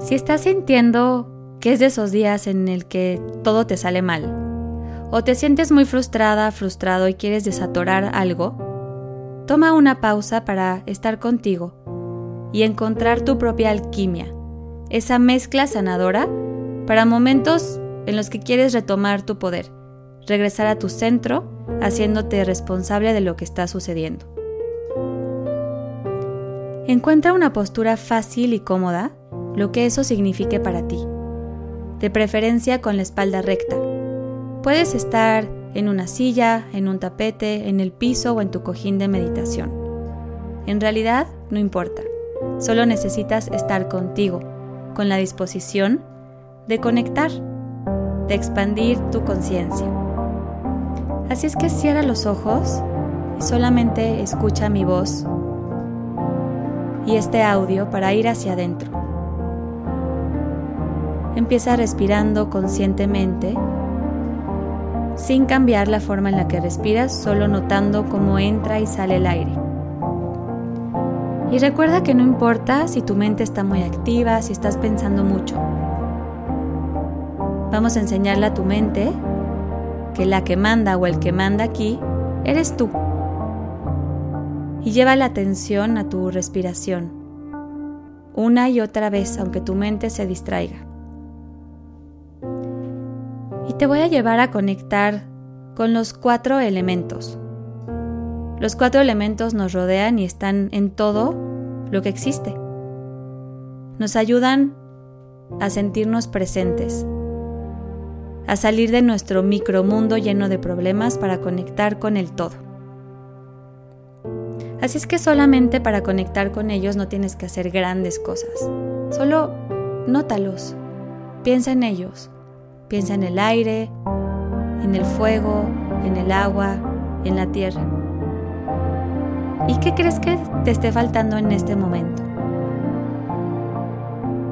Si estás sintiendo que es de esos días en el que todo te sale mal, o te sientes muy frustrada, frustrado y quieres desatorar algo, toma una pausa para estar contigo y encontrar tu propia alquimia, esa mezcla sanadora para momentos en los que quieres retomar tu poder, regresar a tu centro, haciéndote responsable de lo que está sucediendo. Encuentra una postura fácil y cómoda, lo que eso signifique para ti de preferencia con la espalda recta. Puedes estar en una silla, en un tapete, en el piso o en tu cojín de meditación. En realidad, no importa. Solo necesitas estar contigo, con la disposición de conectar, de expandir tu conciencia. Así es que cierra los ojos y solamente escucha mi voz y este audio para ir hacia adentro. Empieza respirando conscientemente, sin cambiar la forma en la que respiras, solo notando cómo entra y sale el aire. Y recuerda que no importa si tu mente está muy activa, si estás pensando mucho. Vamos a enseñarle a tu mente que la que manda o el que manda aquí eres tú. Y lleva la atención a tu respiración, una y otra vez, aunque tu mente se distraiga te voy a llevar a conectar con los cuatro elementos. Los cuatro elementos nos rodean y están en todo lo que existe. Nos ayudan a sentirnos presentes, a salir de nuestro micromundo lleno de problemas para conectar con el todo. Así es que solamente para conectar con ellos no tienes que hacer grandes cosas. Solo nótalos, piensa en ellos, Piensa en el aire, en el fuego, en el agua, en la tierra. ¿Y qué crees que te esté faltando en este momento?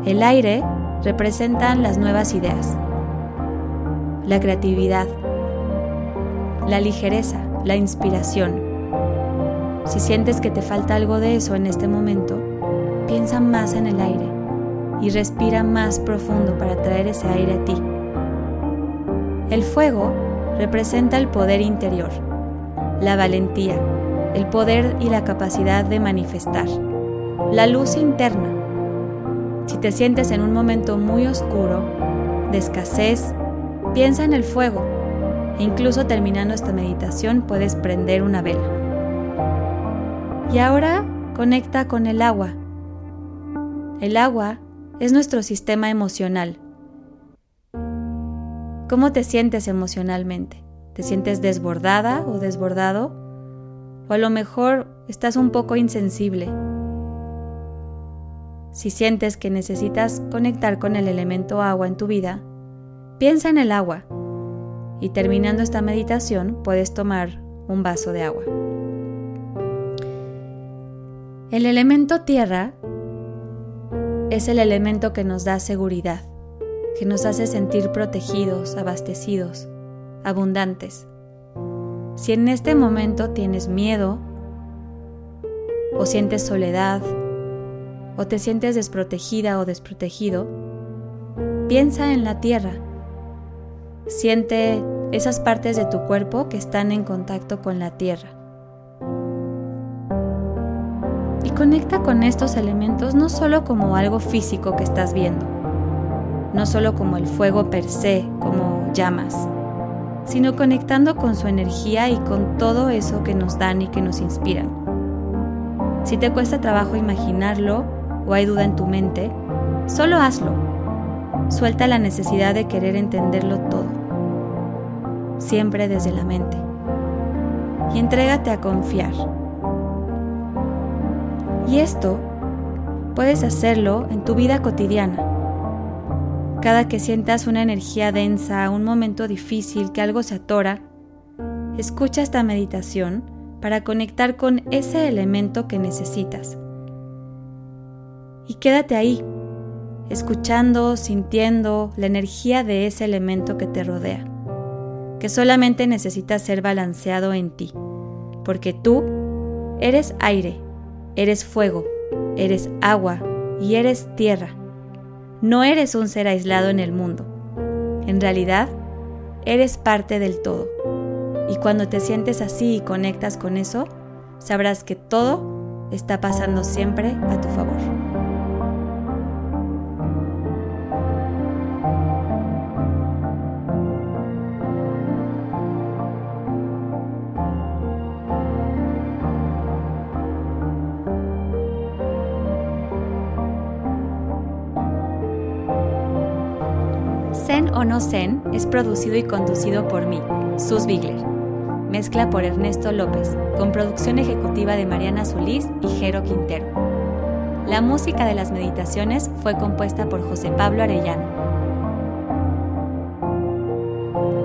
El aire representa las nuevas ideas, la creatividad, la ligereza, la inspiración. Si sientes que te falta algo de eso en este momento, piensa más en el aire y respira más profundo para traer ese aire a ti. El fuego representa el poder interior, la valentía, el poder y la capacidad de manifestar, la luz interna. Si te sientes en un momento muy oscuro, de escasez, piensa en el fuego e incluso terminando esta meditación puedes prender una vela. Y ahora conecta con el agua. El agua es nuestro sistema emocional ¿Cómo te sientes emocionalmente? ¿Te sientes desbordada o desbordado? O a lo mejor estás un poco insensible. Si sientes que necesitas conectar con el elemento agua en tu vida, piensa en el agua y terminando esta meditación puedes tomar un vaso de agua. El elemento tierra es el elemento que nos da seguridad que nos hace sentir protegidos, abastecidos, abundantes. Si en este momento tienes miedo, o sientes soledad, o te sientes desprotegida o desprotegido, piensa en la tierra. Siente esas partes de tu cuerpo que están en contacto con la tierra. Y conecta con estos elementos no solo como algo físico que estás viendo, no solo como el fuego per se, como llamas, sino conectando con su energía y con todo eso que nos dan y que nos inspiran. Si te cuesta trabajo imaginarlo o hay duda en tu mente, solo hazlo. Suelta la necesidad de querer entenderlo todo, siempre desde la mente. Y entrégate a confiar. Y esto puedes hacerlo en tu vida cotidiana cada que sientas una energía densa, un momento difícil, que algo se atora, escucha esta meditación para conectar con ese elemento que necesitas. Y quédate ahí, escuchando, sintiendo la energía de ese elemento que te rodea, que solamente necesita ser balanceado en ti, porque tú eres aire, eres fuego, eres agua y eres tierra No eres un ser aislado en el mundo. En realidad, eres parte del todo. Y cuando te sientes así y conectas con eso, sabrás que todo está pasando siempre a tu favor. O no Zen es producido y conducido por mí, Sus Bigler. Mezcla por Ernesto López, con producción ejecutiva de Mariana Solís y Jero Quintero. La música de las meditaciones fue compuesta por José Pablo Arellano.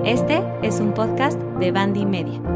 Este es un podcast de Bandy Media.